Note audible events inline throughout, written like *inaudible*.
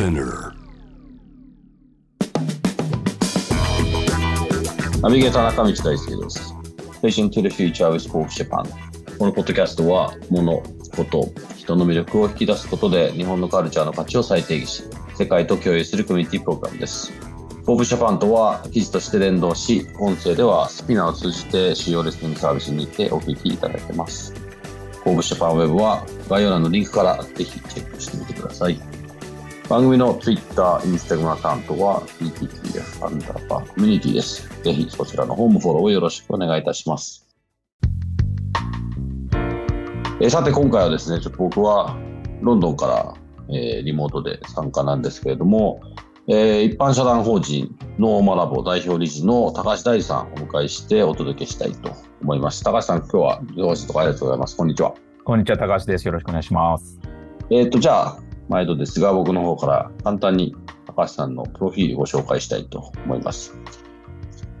Spinner. ナビゲーター中道大輔です。Vision to the Future with Forbes Japan。このポッドキャストは、物、こと、人の魅力を引き出すことで、日本のカルチャーの価値を再定義し、世界と共有するコミュニティプログラムです。 Forbes Japan とは記事として連動し、音声では Spinner を通じて主要リスニングサービスにてお聞きいただいてます。Forbes Japan ウェブは概要欄のリンクからぜひチェックしてみてください。番組の Twitter、Instagram アカウントは VTTF アンダーバーコミュニティです。ぜひそちらの方もフォローをよろしくお願いいたします。えーさて今回はですね、ちょっと僕はロンドンから、えーリモートで参加なんですけれども、えー一般社団法人 NoMAラボ代表理事の高橋大就さんをお迎えしてお届けしたいと思います。高橋さん、今日はご挨拶ありがとうございます。こんにちは。こんにちは、高橋です。よろしくお願いします。えっ、と、じゃあ、毎度ですが、僕の方から簡単に高橋さんのプロフィールをご紹介したいと思います。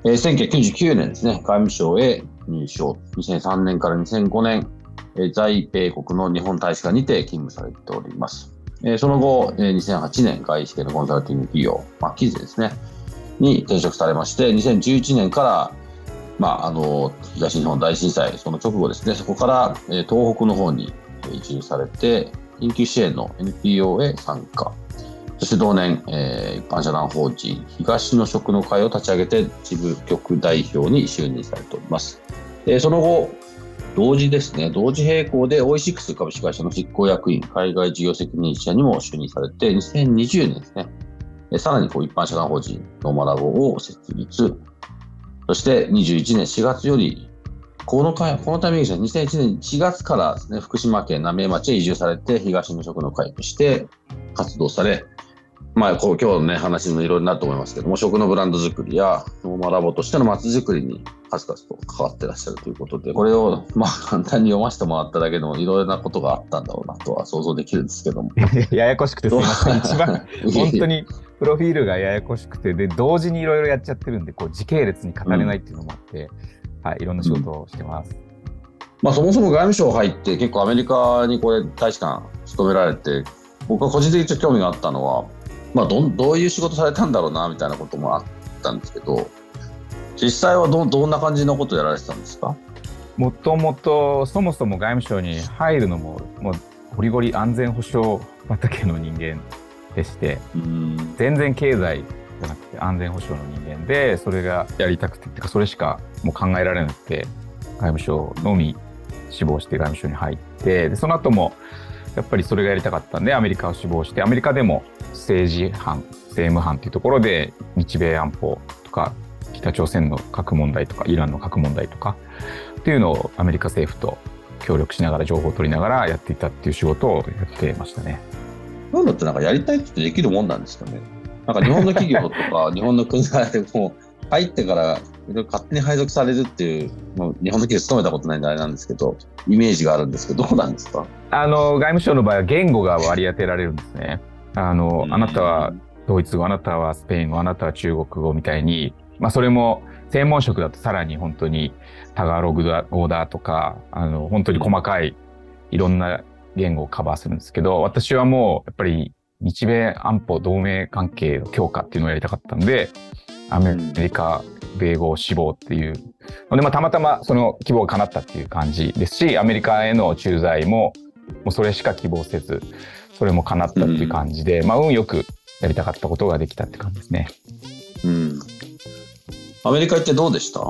えー1999年ですね、外務省へ入省。2003年から2005年、えー在米国の日本大使館にて勤務されております。えーその後、えー2008年、外資系のコンサルティング企業、まあ、キズですね、に転職されまして、2011年から、まあ、あの、東日本大震災、その直後ですね、そこから、えー東北の方にえー移住されて、緊急支援の NPO へ参加。そして同年、えー一般社団法人東の食の会を立ち上げて、支部局代表に就任されております。えーその後、同時ですね、同時並行で OE6 株式会社の執行役員、海外事業責任者にも就任されて、2020年ですね、えさらにこう一般社団法人ノーマラボを設立。そして21年4月よりこの会このタイミングですね、2001年4月からですね、福島県浪江町へ移住されて、東の食の会として活動され、まあ、こう今日のね、話にもいろいろなると思いますけども、食のブランド作りや、ノーマラボとしての街づくりに数々と関わってらっしゃるということで、これを、まあ、簡単に読ませてもらっただけでも、いろいろなことがあったんだろうなとは想像できるんですけども。*laughs* ややこしくてすみません。一番、*laughs* 本当にプロフィールがややこしくて、で、同時にいろいろやっちゃってるんで、こう時系列に語れないっていうのもあって、はい、いろんな仕事をしてます。まあ、そもそも外務省入って結構アメリカにこれ大使館勤められて僕は個人的にちょっと興味があったのは、まあ、どんどういう仕事されたんだろうなみたいなこともあったんですけど実際はどどんな感じのことをやられてたんですか？もともと、そもそも外務省に入るのも、もうゴリゴリ安全保障畑の人間でして、うん。全然経済じゃなくて安全保障の人間で、それがやりたくて、てかそれしかもう考えられなくて、外務省のみ志望して外務省に入って、でその後もやっぱりそれがやりたかったんで、アメリカを志望して、アメリカでも政治班、政務班っていうところで、日米安保とか、北朝鮮の核問題とか、イランの核問題とか、っていうのをアメリカ政府と協力しながら、情報を取りながらやっていたっていう仕事をやってましたね。そういうのってなんかやりたいってできるもんなんですかねなんか日本の企業とか *laughs* 日本の国内でも入ってから勝手に配属されるっていう、もう日本の企業勤めたことないんであれなんですけどイメージがあるんですけどどうなんですか？あの外務省の場合は言語が割り当てられるんですね。あの、あなたはドイツ語、あなたはスペイン語、あなたは中国語みたいに、まあそれも専門職だとさらに本当にタガログ語だとか、あの本当に細かいいろんな言語をカバーするんですけど、私はもうやっぱり日米安保同盟関係の強化っていうのをやりたかったんで、アメリカ、米語志望っていう。ので、まあ、たまたまその希望が叶ったっていう感じですし、アメリカへの駐在も、もうそれしか希望せず、それも叶ったっていう感じで、まあ、運よくやりたかったことができたって感じですね。うん。アメリカ行ってどうでした？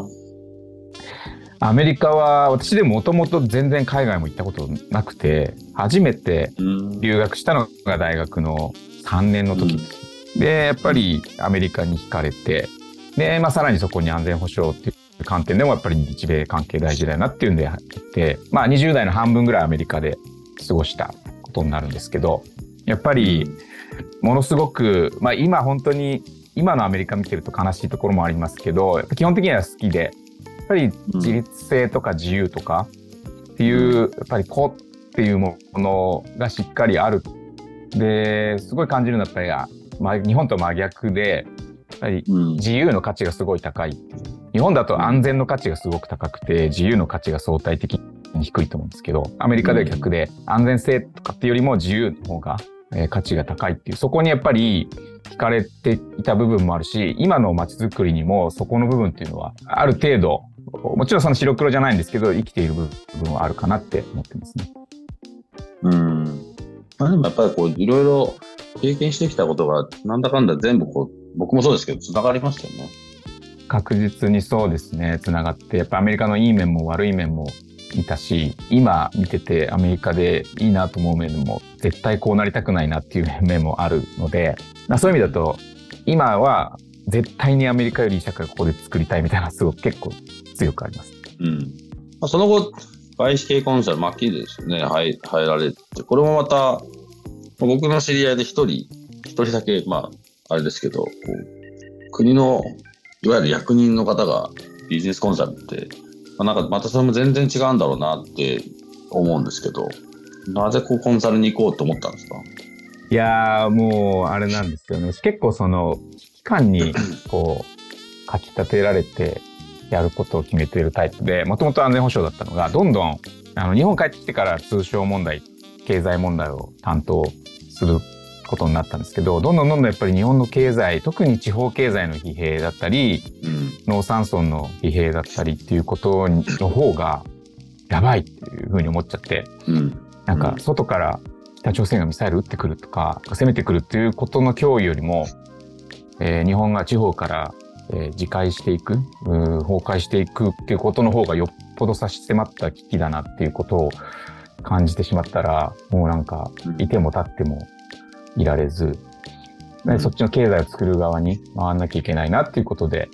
アメリカは、私でももともと全然海外も行ったことなくて、初めてうん留学したのが大学の3年の時です。で、やっぱりアメリカに惹かれて、で、まあ、さらにそこに安全保障っていう観点でもやっぱり日米関係大事だよなっていうんで行って、まあ、20代の半分ぐらいアメリカで過ごしたことになるんですけど、やっぱり、ものすごく、まあ今本当に、今のアメリカ見てると悲しいところもありますけど、基本的には好きで、ぱり自立性とか自由とかっていう、やっぱり子っていうものがしっかりある。で、すごい感じるのはやっぱり、まあ、日本と真逆で、やっぱり自由の価値がすごい高いっていう。日本だと安全の価値がすごく高くて、自由の価値が相対的に低いと思うんですけど、アメリカでは逆で、安全性とかっていうよりも自由の方が、えー、価値が高いっていう、そこにやっぱり惹かれていた部分もあるし、今の街づくりにもそこの部分っていうのは、ある程度、もちろんその白黒じゃないんですけど、生きている部分はあるかなって思ってますね。うん。まあでもやっぱりこう、いろいろ経験してきたことが、なんだかんだ全部こう、僕もそうですけど、繋がりましたよね。確実にそうですね、繋がって、やっぱアメリカのいい面も悪い面もいたし、今見ててアメリカでいいなと思う面も、絶対こうなりたくないなっていう面もあるので、そういう意味だと、今は絶対にアメリカよりいい社会をここで作りたいみたいなすごく結構強くあります。うん。まあ、その後、外資系コンサル、マッキーですよね、入入られて、これもまた、僕の知り合いで一人、一人だけ、まあ、あれですけど、国の、いわゆる役人の方がビジネスコンサルって、まあ、なんかまたそれも全然違うんだろうなって思うんですけど、なぜこうコンサルに行こうと思ったんですか？いやー、もう、あれなんですよね。結構その、危機感に、こう、かき立てられて、やることを決めているタイプで、もともと安全保障だったのが、どんどん、あの、日本帰ってきてから通商問題、経済問題を担当することになったんですけど、どんどんどんどんやっぱり日本の経済、特に地方経済の疲弊だったり、うん、農産村の疲弊だったりっていうことの方が、やばいっていうふうに思っちゃって、うん、なんか外から北朝鮮がミサイル撃ってくるとか、攻めてくるっていうことの脅威よりも、えー、日本が地方からえー、自壊していく、崩壊していくっていうことの方がよっぽど差し迫った危機だなっていうことを感じてしまったら、もうなんか、いても立ってもいられず、うん、そっちの経済を作る側に回んなきゃいけないなっていうことで、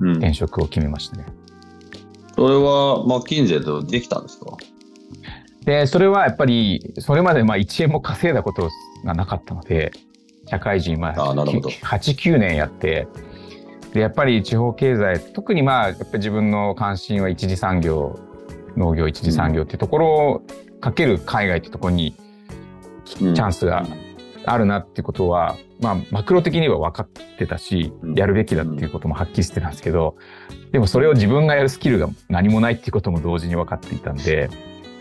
転職を決めましたね。それはマッキンゼとできたんですか？で、それはやっぱり、それまでまあ1円も稼いだことがなかったので、社会人、まあ、8、9年やって、でやっぱり地方経済特にまあやっぱり自分の関心は一次産業農業一次産業っていうところをかける海外ってところにチャンスがあるなっていうことは、まあマクロ的には分かってたし、やるべきだっていうこともはっきりしてたんですけど、でもそれを自分がやるスキルが何もないっていうことも同時に分かっていたんで、やっ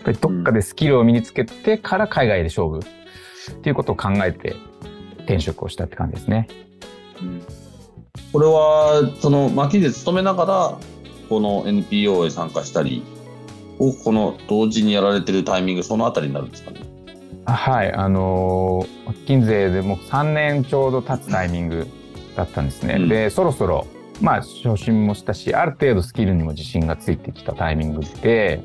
ぱりどっかでスキルを身につけてから海外で勝負っていうことを考えて転職をしたって感じですね。うんこれは、その、巻きで勤めながら、この NPO へ参加したりを、この同時にやられてるタイミング、そのあたりになるんですかね。はい、あのー、マッキンゼでも3年ちょうど経つタイミングだったんですね。うん、で、そろそろ、まあ、昇進もしたし、ある程度スキルにも自信がついてきたタイミングで、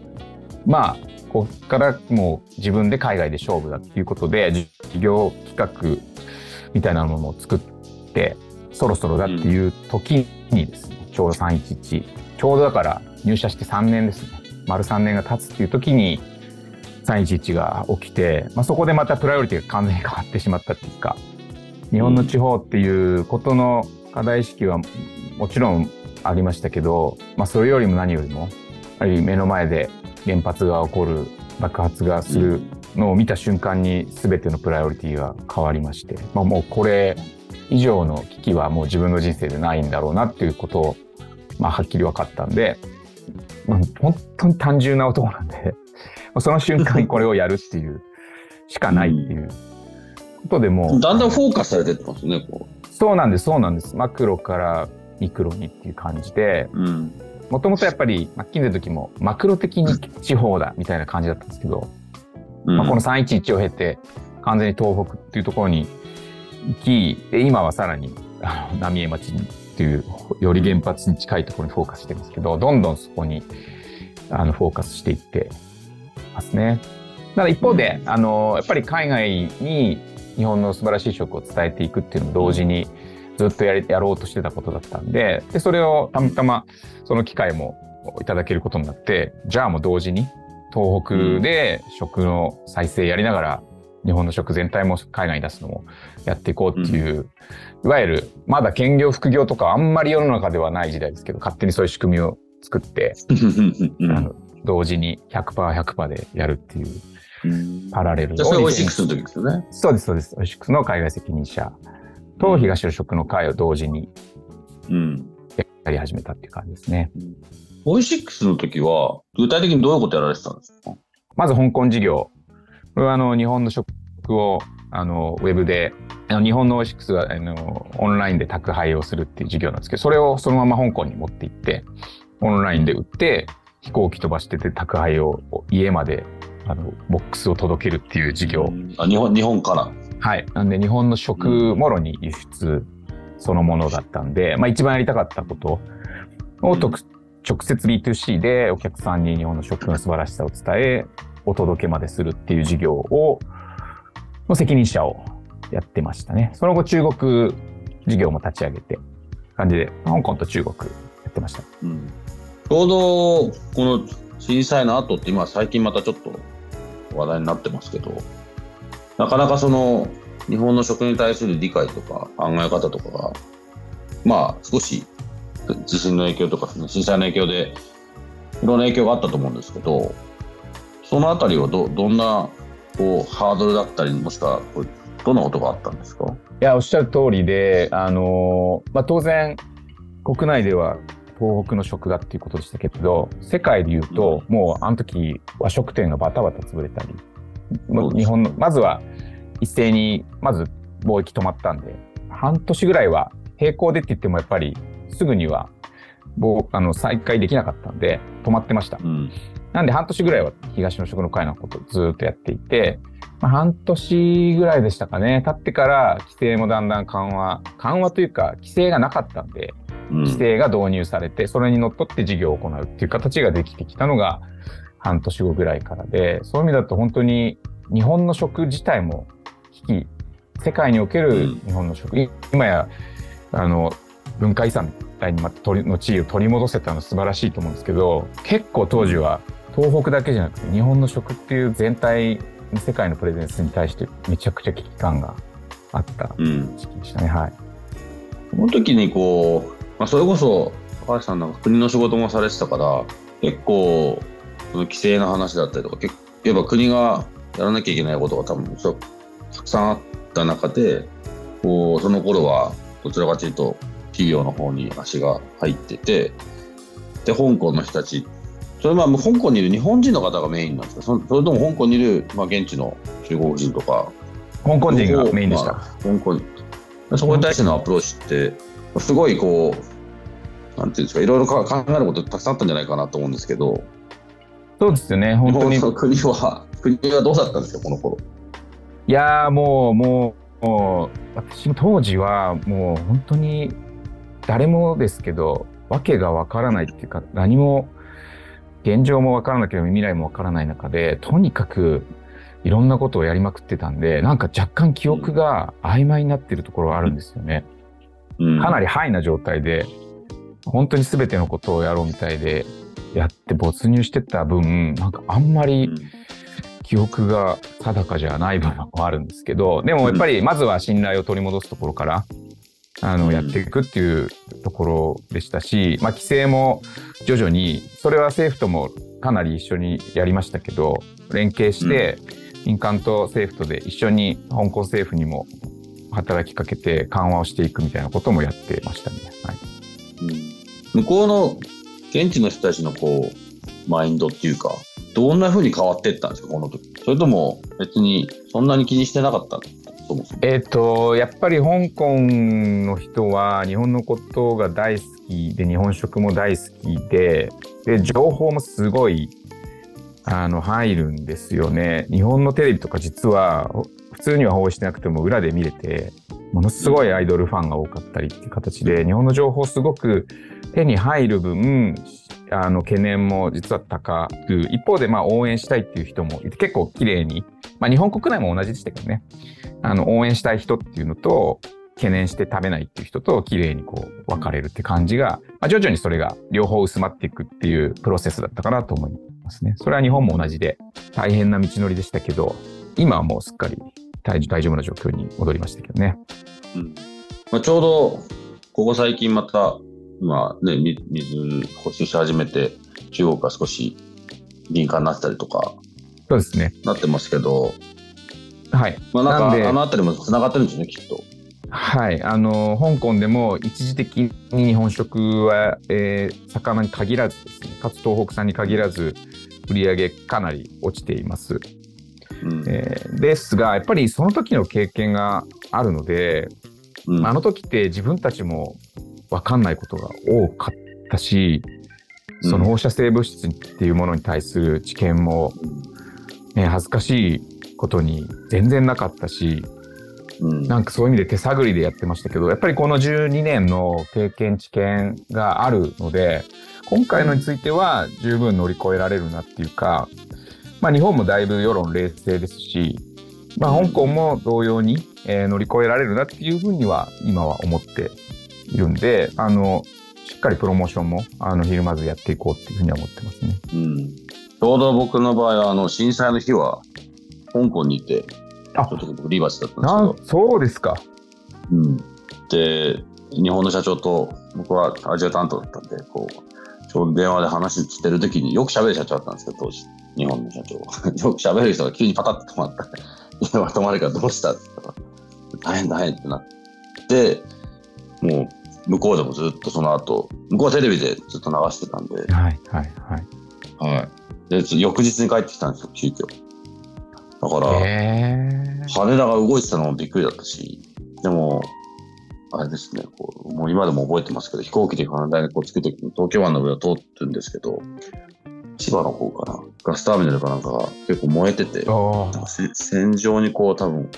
まあ、ここからもう自分で海外で勝負だっていうことで、事業企画みたいなものを作って、そろそろだっていう時にですね、ちょうど311、ちょうどだから入社して3年ですね、丸3年が経つっていう時に、311が起きて、まあ、そこでまたプライオリティが完全に変わってしまったっていうか、日本の地方っていうことの課題意識はもちろんありましたけど、まあ、それよりも何よりも、やはり目の前で原発が起こる、爆発がするのを見た瞬間に全てのプライオリティが変わりまして、まあ、もうこれ以上の危機はもう自分の人生でないんだろうなっていうことを、まあ、はっきり分かったんで、まあ、本当に単純な男なんで、その瞬間にこれをやるっていうしかないっていうことでもう。だんだんフォーカスされてってますね、こう。そうなんです、そうなんです。マクロからミクロにっていう感じで、もともとやっぱり、マッキンゼの時もマクロ的に地方だみたいな感じだったんですけど、うん、まあ、この311を経て、完全に東北っていうところにき、今はさらに、あの、浪江町っていう、より原発に近いところにフォーカスしてるんですけど、どんどんそこに、あの、フォーカスしていってますね。ただ一方で、あの、やっぱり海外に日本の素晴らしい食を伝えていくっていうのも同時に、ずっとやりやろうとしてたことだったんで、で、それをたまたまその機会もいただけることになって、じゃあもう同時に東北で食の再生やりながら日本の食全体も海外に出すのもやっていこうっていう、うん、いわゆるまだ兼業副業とかあんまり世の中ではない時代ですけど勝手にそういう仕組みを作って、うん、あの同時に 100%100% でやるっていうパラレルじゃあそれオイシックスの時ですよね。そうです、そうです。オイシックスの海外責任者と東洋食の会を同時にやり始めたっていう感じですね。オイシックスの時は具体的にどういうことやられてたんですか？まず香港事業。これはあの日本の食をあのウェブで日本のオイシックスはあのオンラインで宅配をするっていう事業なんですけど、それをそのまま香港に持って行って、オンラインで売って、飛行機飛ばしてて宅配を家まであのボックスを届けるっていう事業。あ日本日本からはい。なんで日本の食もろに輸出そのものだったんで、まあ一番やりたかったことを、うん、直接 B2C でお客さんに日本の食の素晴らしさを伝え、お届けまでするっていう事業を、の責任者をやってましたね。その後中国事業も立ち上げて、感じで、香港と中国やってました。うん、ちょうどこの震災の後って今最近またちょっと話題になってますけど、なかなかその日本の食に対する理解とか考え方とかが、まあ少し地震の影響とか、震災の影響でいろんな影響があったと思うんですけど、そのあたりはどどんなこうハードルだったり、もしくはどんなことがあったんですか？いや、おっしゃる通りで、あのまあ、当然、国内では東北の食だっていうことでしたけど、世界で言うと、もうあの時和食店がバタバタ潰れたり、日本の、まずは一斉に、まず貿易止まったんで、半年ぐらいは並行でって言ってもやっぱりすぐにはあの再開できなかったんで、止まってました。うん、なんで半年ぐらいは東の食の会のことをずっとやっていて、まあ、半年ぐらいでしたかね、経ってから規制もだんだん緩和、緩和というか規制がなかったんで、規制が導入されて、それにのっとって事業を行うっていう形ができてきたのが半年後ぐらいからで、そういう意味だと本当に日本の食自体も危機、世界における日本の食、うん、今やあの文化遺産みたいにまたの地位を取り戻せたの素晴らしいと思うんですけど、結構当時は東北だけじゃなくて日本の食っていう全体世界のプレゼンスに対してめちゃくちゃ危機感があった時期でしたね、うん、はい。その時にこうまあ、それこそ高橋さんなんか国の仕事もされてたから結構その規制の話だったりとか結やっぱ国がやらなきゃいけないことが多分たくさんあった中でこうその頃はどちらかというと企業の方に足が入っててで香港の人たちそれは香港にいる日本人の方がメインなんですかそれとも香港にいる、まあ、現地の中国人とか。香港人がメインでした、まあ、香港そこに対してのアプローチってすごいこう、なんていうんですか、いろいろ考えることたくさんあったんじゃないかなと思うんですけど、そうですよね、本当に。国は、国はどうだったんですか、この頃？いやもう、もう、もう、私も当時は、もう本当に、誰もですけど、わけがわからないっていうか、何も、現状もわからなければ未来もわからない中で、とにかく、いろんなことをやりまくってたんで、なんか若干記憶が曖昧になってるところはあるんですよね。うんかなりハイな状態で、本当に全てのことをやろうみたいでやって没入してた分、なんかあんまり記憶が定かじゃない部分もあるんですけど、でもやっぱりまずは信頼を取り戻すところから、あの、やっていくっていうところでしたし、まあ、規制も徐々に、それは政府ともかなり一緒にやりましたけど、連携して、民間と政府とで一緒に香港政府にも働きかけて緩和をしていくみたいなこともやってましたね。はい、うん、向こうの現地の人たちのこうマインドっていうか、どんなふうに変わっていったんですか、この時？それとも別にそんなに気にしてなかったえっ、と、やっぱり香港の人は日本のことが大好きで、日本食も大好きで、で、情報もすごい、あの、入るんですよね。日本のテレビとか実は普通には放してなくても裏で見れて、ものすごいアイドルファンが多かったりっていう形で、日本の情報すごく手に入る分、あの懸念も実は高く、一方でまあ応援したいっていう人もいて、結構綺麗に、まあ日本国内も同じでしたけどね、あの応援したい人っていうのと、懸念して食べないっていう人と綺麗にこう分かれるって感じが、まあ、徐々にそれが両方薄まっていくっていうプロセスだったかなと思いますね。それは日本も同じで大変な道のりでしたけど、今はもうすっかり大大丈夫な状況に戻りましたけどね。うんまあ、ちょうど、ここ最近また、今ね、み水補修し始めて、中国が少し敏感になったりとか、そうですね。なってますけど、はい。まあなんか、あのあたりも繋がってるんですよね、きっと。はい。あの、香港でも一時的に日本食は、えー魚に限らずですね、かつ東北産に限らず、売り上げかなり落ちています。うん。えーですが、やっぱりその時の経験があるので、うん。あの時って自分たちも分かんないことが多かったし、その放射性物質っていうものに対する知見も、ね、恥ずかしいことに全然なかったし、うん。なんかそういう意味で手探りでやってましたけど、やっぱりこの12年の経験知見があるので、今回のについては十分乗り越えられるなっていうか、まあ日本もだいぶ世論冷静ですし、まあ香港も同様に、えー乗り越えられるなっていうふうには今は思っているんで、あの、しっかりプロモーションもあのひるまずやっていこうっていうふうには思ってますね。うんちょうど僕の場合は、あの、震災の日は、香港にいて、あちょっと僕リバースだったんなですけど、そうですか。うん。で、日本の社長と、僕はアジア担当だったんで、こう、ちょうど電話で話してる時によく喋る社長だったんですけど、当時、日本の社長。*laughs* よく喋る人が急にパタッと止まった。電 *laughs* 話止まるからどうしたって言ったら、大変大変ってなって、もう、向こうでもずっとその後、向こうはテレビでずっと流してたんで、はい、はい、はい。はい。で、つ翌日に帰ってきたんですよ、急遽。だから、羽田が動いてたのもびっくりだったし、でも、あれですね、こうもう今でも覚えてますけど、飛行機で羽田にこう着くときに東京湾の上を通ってるんですけど、千葉の方かな、ガスターミナルかなんかが結構燃えてて、戦場にこう多分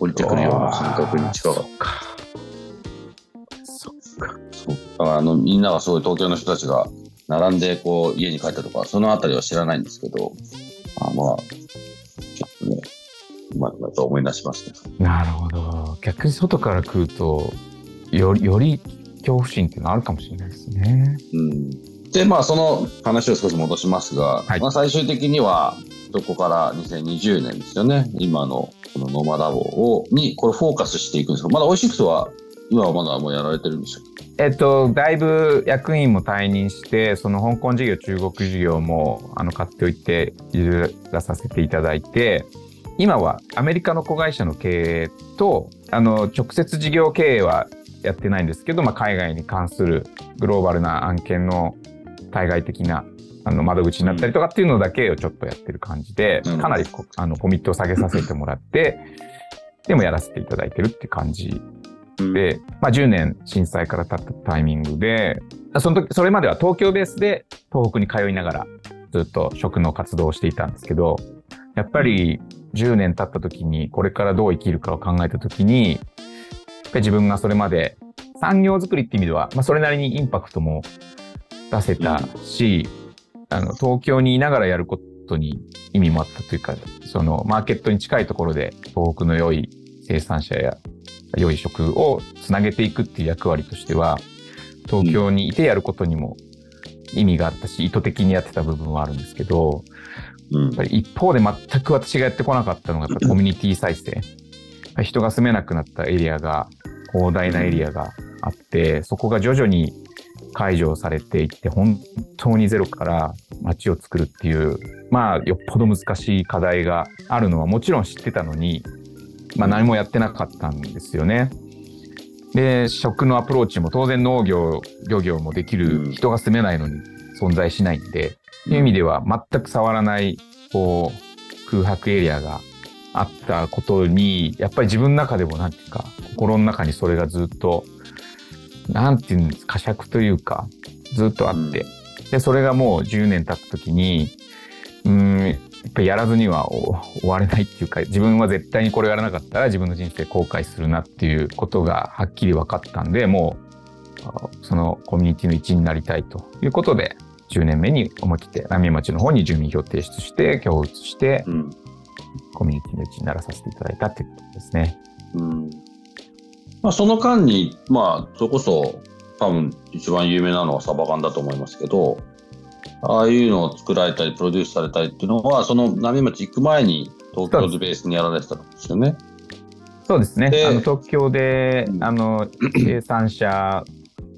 降りてくるような感覚に近かっそっか。そっか。た。そうだからあのみんながそういう東京の人たちが並んでこう家に帰ったとか、そのあたりは知らないんですけど、あまあ、ちょっとね、今だと思い出しますね。なるほど。逆に外から来ると、より、より恐怖心っていうのはあるかもしれないですね。うんで、まあ、その話を少し戻しますが、はいまあ、最終的には、そこから2020年ですよね。今のこのノーマラボを、に、これフォーカスしていくんですが、まだオイシックスは、今はまだもうやられてるんでしたっえっと、だいぶ役員も退任して、その香港事業、中国事業も、あの、買っておいて、譲らさせていただいて、今はアメリカの子会社の経営と、あの、直接事業経営はやってないんですけど、まあ、海外に関するグローバルな案件の対外的なあの窓口になったりとかっていうのだけをちょっとやってる感じで、うん。かなりこあのコミットを下げさせてもらって、*laughs* でもやらせていただいてるって感じけで、まあ、10年震災から経ったタイミングで、その時、それまでは東京ベースで東北に通いながらずっと食の活動をしていたんですけど、やっぱり10年経った時にこれからどう生きるかを考えた時に、自分がそれまで産業づくりって意味では、まあ、それなりにインパクトも出せたし、あの、東京にいながらやることに意味もあったというか、そのマーケットに近いところで東北の良い生産者や良い食をつなげていくっていう役割としては、東京にいてやることにも意味があったし、意図的にやってた部分はあるんですけど、うんやっぱり一方で全く私がやってこなかったのが、やっぱりコミュニティ再生。人が住めなくなったエリアが、広大なエリアがあって、そこが徐々に解除されていって、本当にゼロから街を作るっていう、まあ、よっぽど難しい課題があるのはもちろん知ってたのに、まあ何もやってなかったんですよね。で、食のアプローチも当然農業、漁業もできうんる人が住めないのに存在しないんで、いう意味では全く触らない、こう、空白エリアがあったことに、やっぱり自分の中でもなんていうか、心の中にそれがずっと、なんていうんですか、呵責というか、ずっとあって、で、それがもう10年経った時に、うーん、やっぱりやらずにはお終われないっていうか、自分は絶対にこれやらなかったら自分の人生後悔するなっていうことがはっきり分かったんで、もう、あそのコミュニティの一員になりたいということで、10年目に思い切って浪江町の方に住民票を提出して、今日移して、うん。コミュニティの一員にならさせていただいたっていうことですね。うんまあ、その間に、まあ、それこそ、多分一番有名なのはサバ缶だと思いますけど、ああいうのを作られたり、プロデュースされたりっていうのは、その浪江町行く前に東京でベースにやられてたんですよね。そうですね。であの東京で、うんあの *clears throat* 生産者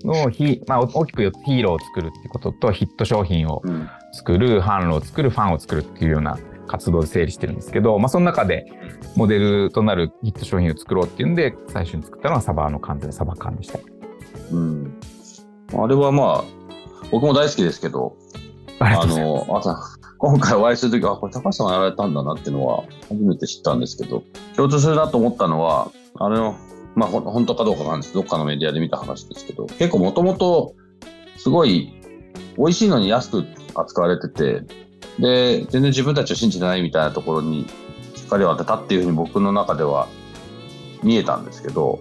のヒ、まあ、大きく言うとヒーローを作るってこととヒット商品をうん。作る販路を作るファンを作るっていうような活動で整理してるんですけど、まあ、その中でモデルとなるヒット商品を作ろうっていうんで最初に作ったのはサバの完全サバ缶でした。うん。あれはまあ、僕も大好きですけど、あ。の、朝、今回お会いするときは、あ、これ高橋さんがやられたんだなっていうのは初めて知ったんですけど、共通するなと思ったのは、あれの、まあ、本当かどうかなんですどっかのメディアで見た話ですけど、結構もともと、すごい、美味しいのに安く扱われてて、で、全然自分たちを信じてないみたいなところに光を当てたっていうふうに僕の中では見えたんですけど、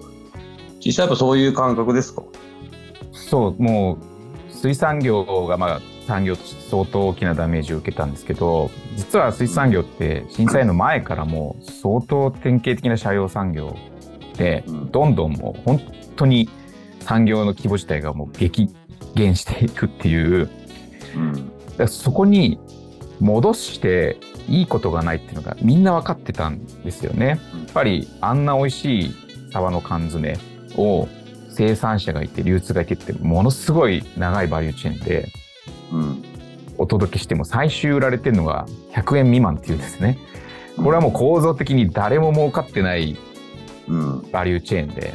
実際やっぱそういう感覚ですか？そう、もう水産業がまあ産業として相当大きなダメージを受けたんですけど、実は水産業って震災の前からもう相当典型的な社用産業で、うん。どんどんもう本当に産業の規模自体がもう激減していくっていう、うん。だからそこに戻していいことがないっていうのがみんな分かってたんですよね。やっぱりあんな美味しいサバの缶詰を生産者がいて流通がいてってものすごい長いバリューチェーンで。お届けしても最終売られてるのが100円未満っていうんですね。これはもう構造的に誰も儲かってない。バリューチェーンで、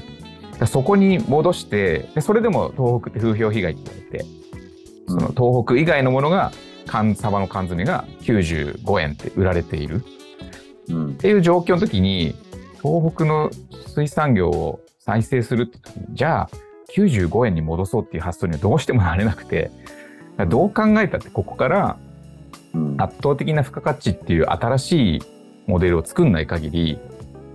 そこに戻して、それでも東北って風評被害って言われて、その東北以外のものが、サバの缶詰が95円って売られているうんっ。ていう状況の時に、東北の水産業を再生するって時に、じゃあ95円に戻そうっていう発想にはどうしてもなれなくて、どう考えたってここからうん。圧倒的な付加価値っていう新しいモデルを作んない限り、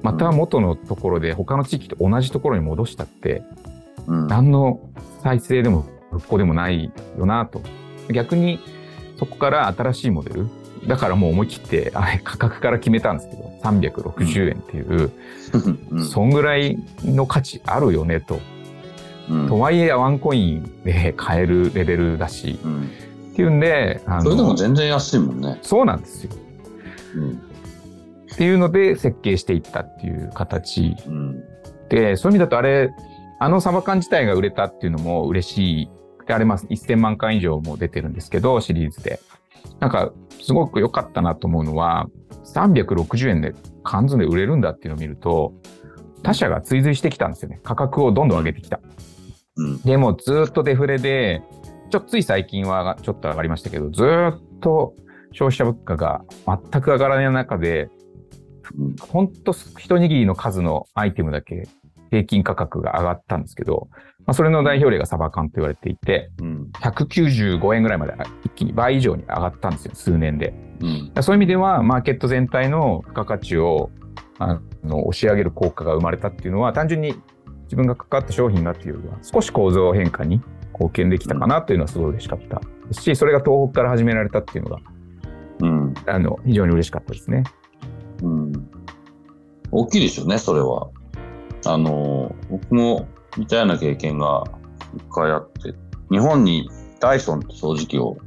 また元のところで他の地域と同じところに戻したって、うん。何の再生でも復興でもないよなと。逆にそこから新しいモデル。だからもう思い切って、あれ価格から決めたんですけど、360円っていう、うんそんぐらいの価値あるよねと。うんとはいえワンコインで買えるレベルだし、うんっていうんで、あそれでもの、全然安いもんね。そうなんですよ。うん。っていうので設計していったっていう形うん。で、そういう意味だとあれ、あのサバ缶自体が売れたっていうのも嬉しい。で、あれ、まあ、1000万巻以上も出てるんですけど、シリーズで。なんか、すごく良かったなと思うのは、360円で缶詰売れるんだっていうのを見ると、他社が追随してきたんですよね。価格をどんどん上げてきた。うん。でも、ずっとデフレで、ちょっとつい最近はちょっと上がりましたけど、ずっと消費者物価が全く上がらない中で、うんほんと一握りの数のアイテムだけ平均価格が上がったんですけど、まあ、それの代表例がサバ缶と言われていて、うん。195円ぐらいまで一気に倍以上に上がったんですよ、数年で。うん。そういう意味では、マーケット全体の付加価値をあの押し上げる効果が生まれたっていうのは、単純に自分が関わった商品がっていうよりは、少し構造変化に貢献できたかなというのはすごい嬉しかったですし、それが東北から始められたっていうのが、うん。あの、非常に嬉しかったですね。うん。大きいですよね、それは。あの、僕も似たような経験が一回あって、日本にダイソンって掃除機を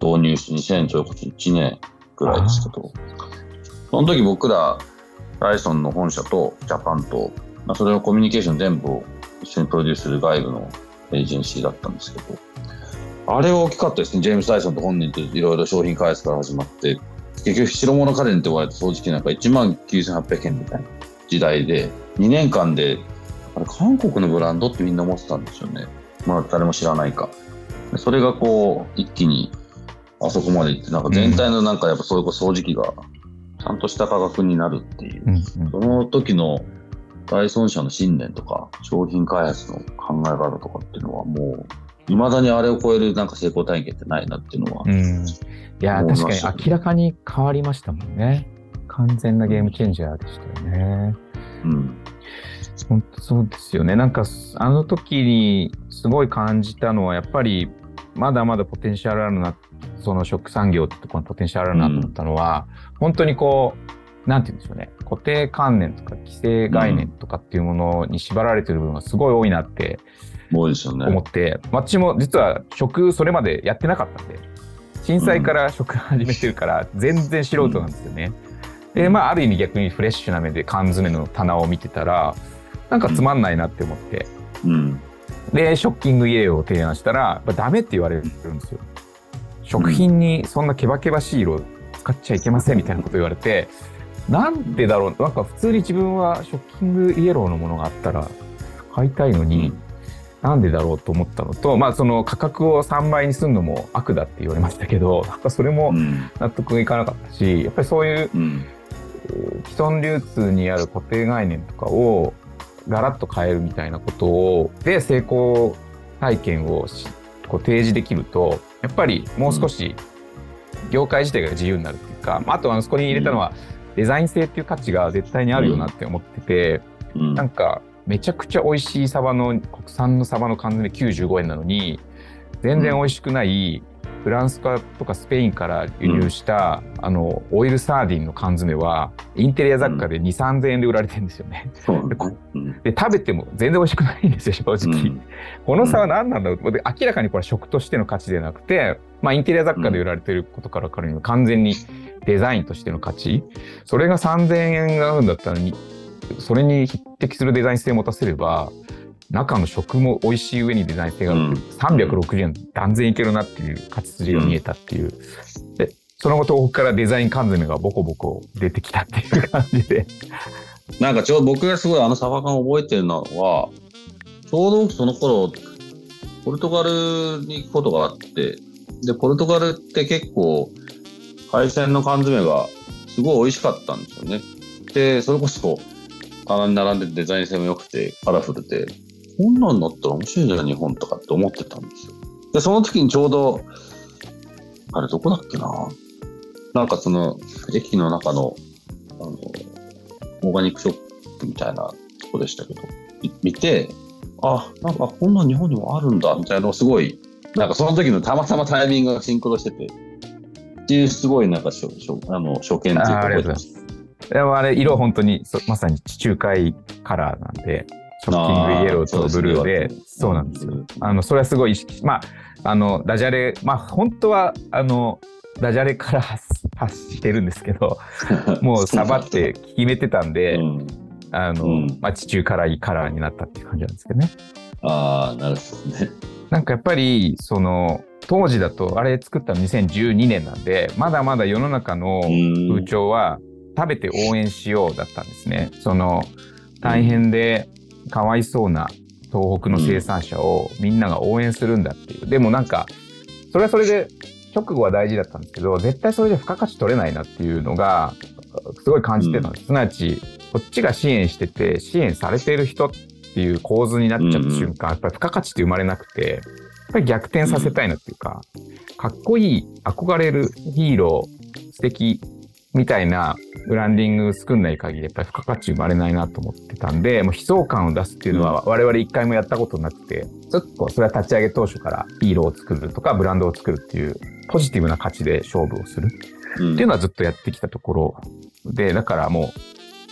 導入して2000それこそ1年ぐらいですけど、その時僕らダイソンの本社とジャパンと、まあ、それのコミュニケーション全部を一緒にプロデュースする外部のエージェンシーだったんですけど、あれは大きかったですね。ジェームス・ダイソンと本人といろいろ商品開発から始まって、結局白物家電って言われた掃除機なんか1万9800円みたいな時代で、2年間で、あれ韓国のブランドってみんな思ってたんですよね。まあ誰も知らないか。でそれがこう、一気にあそこまで行って、なんか全体のなんかやっぱそういう掃除機がちゃんとした価格になるっていうその時のダイソン社の信念とか、商品開発の考え方とかっていうのはもう、未だにあれを超えるなんか成功体験ってないなっていうのは、うん。いや、確かに明らかに変わりましたもんね。完全なゲームチェンジャーでしたよね。うん。本当そうですよね。なんか、あの時にすごい感じたのは、やっぱり、まだまだポテンシャルあるな、その食産業ってところにポテンシャルあるなと思ったのは、本当にこう、なんて言うんでしょうね。固定観念とか規制概念とかっていうものに縛られてる部分がすごい多いなって多いですよね。思って、私も実は食それまでやってなかったんで、震災から食始めてるから全然素人なんですよね。で、まあ、ある意味逆にフレッシュな目で缶詰の棚を見てたら、なんかつまんないなって思って。うん。で、ショッキングイエローを提案したら、やっぱダメって言われるんですよ。食品にそんなケバケバしい色使っちゃいけませんみたいなこと言われて、なんでだろう、なんか普通に自分はショッキングイエローのものがあったら買いたいのに、なんでだろうと思ったのと、まあその価格を3倍にするのも悪だって言われましたけど、なんかそれもうん。納得がいかなかったし、やっぱりそういううん。既存流通にある固定概念とかをガラッと変えるみたいなことをで成功体験をしこう提示できるとやっぱりもう少し業界自体が自由になるっていうか、まああとあのそこに入れたのはデザイン性っていう価値が絶対にあるよなって思ってて、うん。なんかめちゃくちゃ美味しいサバの国産のサバの缶詰95円なのに全然美味しくないフランスかとかスペインから輸入した、あのオイルサーディンの缶詰はインテリア雑貨で2、3000円で売られてるんですよね。で食べても全然美味しくないんですよ正直。うん。この差は何なんだろう？で明らかにこれは食としての価値でなくて、まあ、インテリア雑貨で売られてることから分かるように完全にデザインとしての価値。それが3000円があるんだったらにそれに匹敵するデザイン性を持たせれば中の食も美味しい上にデザイン性があるって、360円断然いけるなっていう勝ち筋が見えたっていう、でその後東北からデザイン缶詰がボコボコ出てきたっていう感じで。なんかちょうど僕がすごいあのサバ缶を覚えてるのは、ちょうど僕その頃、ポルトガルに行くことがあって、で、ポルトガルって結構、海鮮の缶詰がすごい美味しかったんですよね。で、それこそ、棚に並んでデザイン性も良くて、カラフルで、こんなんだったら面白いじゃん、日本とかって思ってたんですよ。で、その時にちょうど、あれどこだっけな。なんかその、駅の中の、あの、オーガニックショップみたいなとこでしたけど、見て、あ、なんかこんな日本にもあるんだ、みたいなのをすごい、なんかその時のたまたまタイミングがシンクロしてて、っていうすごいなんかしょしょあの初見っていうとうございまます。でもあれ、色本当にまさに地中海カラーなんで、ショッキングイエローとブルーで、そうなんですよ。あの、それはすごい意識し、まあ、あの、ダジャレ、まあ、本当は、あの、ダジャレから *laughs* 発発してるんですけど、*laughs* もうサバって決めてたんで、うん、あの、うんまあ、地中辛いカラーになったっていう感じなんですけどね。ああ、なるほどね。なんかやっぱり、その、当時だと、あれ作ったの2012年なんで、まだまだ世の中のうん風潮は食べて応援しようだったんですね。その大変でかわいそうな東北の生産者をみんなが応援するんだっていう。でもなんかそれはそれで直後は大事だったんですけど絶対それで付加価値取れないなっていうのがすごい感じてたんです。すなわちこっちが支援してて支援されている人っていう構図になっちゃった瞬間、やっぱり付加価値って生まれなくてやっぱり逆転させたいなっていうか、かっこいい憧れるヒーロー素敵みたいなブランディング作んない限りやっぱり付加価値生まれないなと思ってたんでもう悲壮感を出すっていうのは我々一回もやったことなくてちょっとそれは立ち上げ当初からヒーローを作るとかブランドを作るっていうポジティブな価値で勝負をする。うん。っていうのはずっとやってきたところでだからも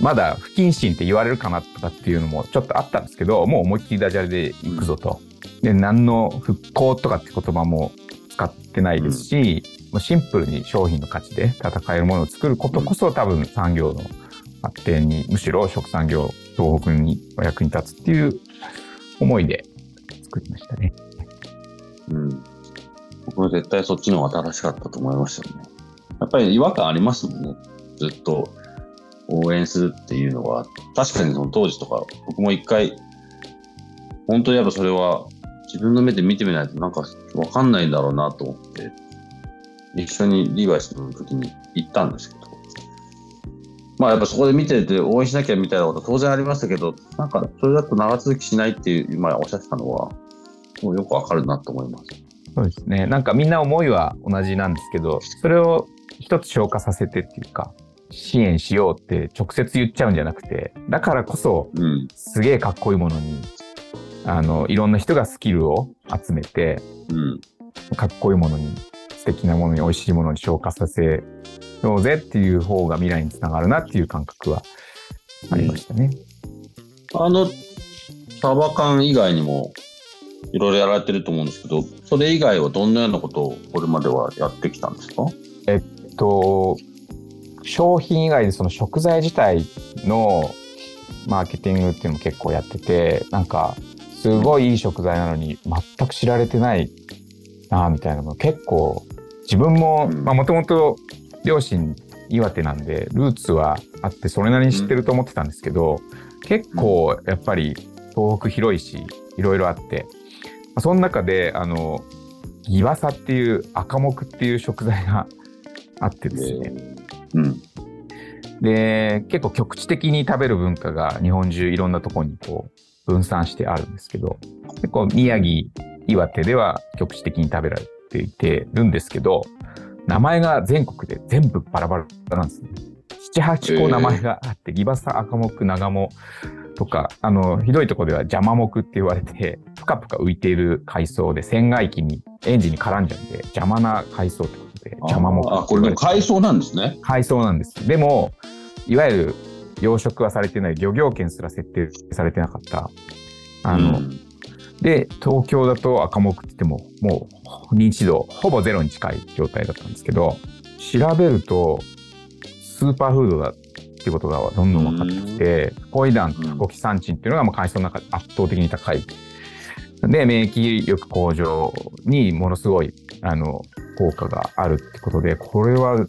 うまだ不謹慎って言われるかなとかっていうのもちょっとあったんですけどもう思いっきりダジャレでいくぞと。で何の復興とかって言葉も使ってないですし、もうシンプルに商品の価値で戦えるものを作ることこそ多分産業の発展にむしろ食産業東北には役に立つっていう思いで作りましたね。うん。僕は絶対そっちの方が正しかったと思いましたよね。やっぱり違和感ありますもんね。ずっと応援するっていうのは、確かにその当時とか、僕も一回、本当にやっぱそれは自分の目で見てみないとなんかわかんないんだろうなと思って、一緒にリーバイスの時に行ったんですけど、まあやっぱそこで見てて応援しなきゃみたいなことは当然ありましたけど、なんかそれだと長続きしないっていう、今おっしゃってたのは、もうよくわかるなと思います。そうですね。なんかみんな思いは同じなんですけど、それを一つ消化させてっていうか、支援しようって直接言っちゃうんじゃなくて、だからこそうん。すげえかっこいいものに、あの、いろんな人がスキルを集めて、うん。かっこいいものに、素敵なものに、美味しいものに消化させようぜっていう方が未来につながるなっていう感覚はありましたね。あの、サバ缶以外にも、いろいろやられてると思うんですけど、それ以外はどんなようなことをこれまではやってきたんですか？えっと、商品以外でその食材自体のマーケティングっていうのも結構やってて、なんか、すごいいい食材なのに全く知られてないなみたいなの結構自分も、まあもともと両親岩手なんでルーツはあってそれなりに知ってると思ってたんですけど、結構やっぱり東北広いしいろいろあってその中であのギワサっていう赤木っていう食材が *laughs* あってですね、うん。で結構局地的に食べる文化が日本中いろんなところにこう分散してあるんですけど結構宮城岩手では局地的に食べられていてるんですけど名前が全国で全部バラバラなんですね。7、8個名前があって、ギバサ、赤木、長モとか、あの、ひどいところでは邪魔木って言われて、ぷかぷか浮いている海藻で、船外機に、エンジンに絡んじゃうんで、邪魔な海藻ってことで、邪魔木。あ、これでも海藻なんですね。海藻なんです。でも、いわゆる養殖はされてない漁業権すら設定されてなかった。あの、うん、で、東京だと赤木って言っても、もう認知度ほぼゼロに近い状態だったんですけど、調べると、スーパーフードだっていうことがどんどん分かってきて、コイダンコキサンチンっていうのがまあ海藻の中で圧倒的に高い。で、免疫力向上にものすごい、あの、効果があるってことで、これは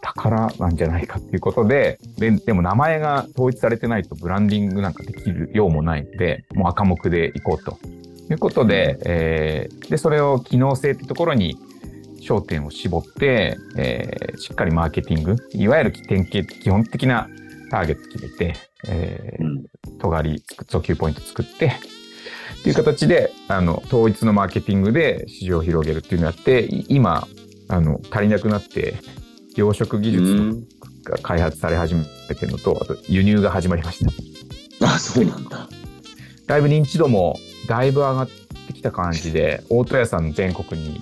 宝なんじゃないかっていうことで、ででも名前が統一されてないとブランディングなんかできるようもないので、もう赤目でいこうということで、えー、で、それを機能性ってところに焦点を絞って、えー、しっかりマーケティング、いわゆる典型基本的なターゲット決めて、えー、尖り、訴求ポイント作って、っていう形で、あの、統一のマーケティングで市場を広げるっていうのをやって、今、あの、足りなくなって、養殖技術が開発され始めてるのと、あと輸入が始まりました。あ、そうなんだ。だいぶ認知度もだいぶ上がってきた感じで、大戸屋さん全国に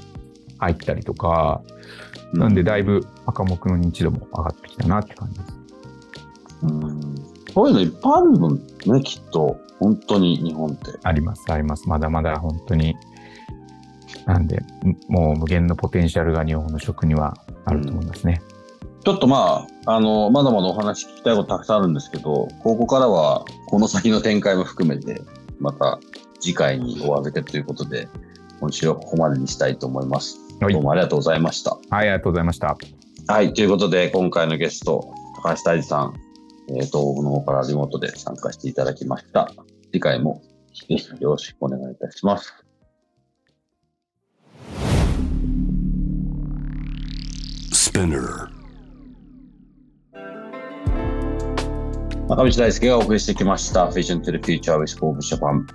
入ったりとか、なんでだいぶ赤目の認知度も上がってきたなって感じです。うん。そういうのいっぱいあるもんね、きっと。本当に日本って。あります、あります。まだまだ本当に。なんで、もう無限のポテンシャルが日本の食にはあると思いますね。うん、ちょっとまあ、あの、まだまだお話聞きたいことたくさんあるんですけど、ここからはこの先の展開も含めて、また次回におわせてということで、今週はここまでにしたいと思います。どうもありがとうございました。はい、ありがとうございました。はい、ということで、今回のゲスト、高橋大二さん、えー、東北の方からリモートで参加していただきました。次回もぜひよろしくお願いいたします。Spinner 中道大輔がお送りしてきました Vision to the Future with Forbes Japan。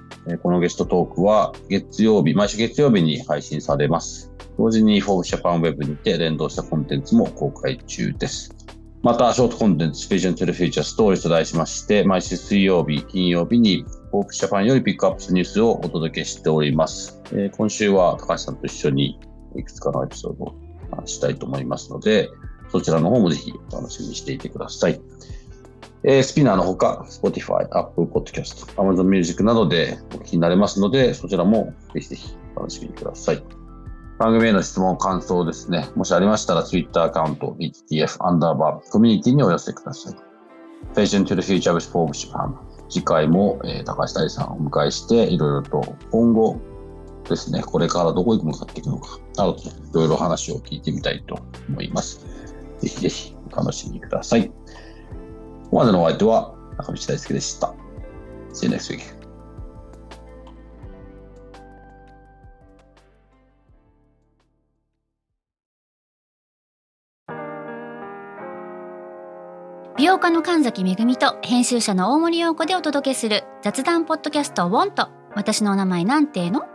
このゲストトークは月曜日、毎週月曜日に配信されます。同時に Forbes Japan Web にて連動したコンテンツも公開中です。また、ショートコンテンツ Vision to the Future Stories と題しまして、毎週水曜日、金曜日に Forbes Japan よりピックアップしたニュースをお届けしております。えー、今週は高橋さんと一緒にいくつかのエピソードをしたいと思いますので、そちらの方もぜひお楽しみにしていてください。えー、スピナーのほか、Spotify、Apple Podcast、Amazon Music などでお聞きになれますので、そちらもぜひぜひお楽しみください。番組への質問、感想ですね。もしありましたら、Twitter アカウント、BTF アンダーバーコミュニティにお寄せください。Vision to the Future with Forbes Japan。次回も、えー、高橋大さんをお迎えして、いろいろと今後ですね、これからどこに向かっていくのか、などといろいろ話を聞いてみたいと思います。ぜひぜひお楽しみください。ここまでのお相手は中道大輔でした。See you next week. 美容家の神崎めぐみと編集者の大森洋子でお届けする雑談ポッドキャスト「ウォンと私の名前なんての?」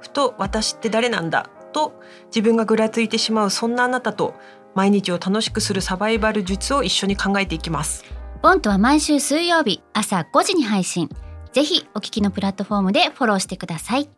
ふと私って誰なんだと自分がぐらついてしまうそんなあなたと毎日を楽しくするサバイバル術を一緒に考えていきます。ボントは毎週水曜日朝5時に配信。ぜひお聞きのプラットフォームでフォローしてください。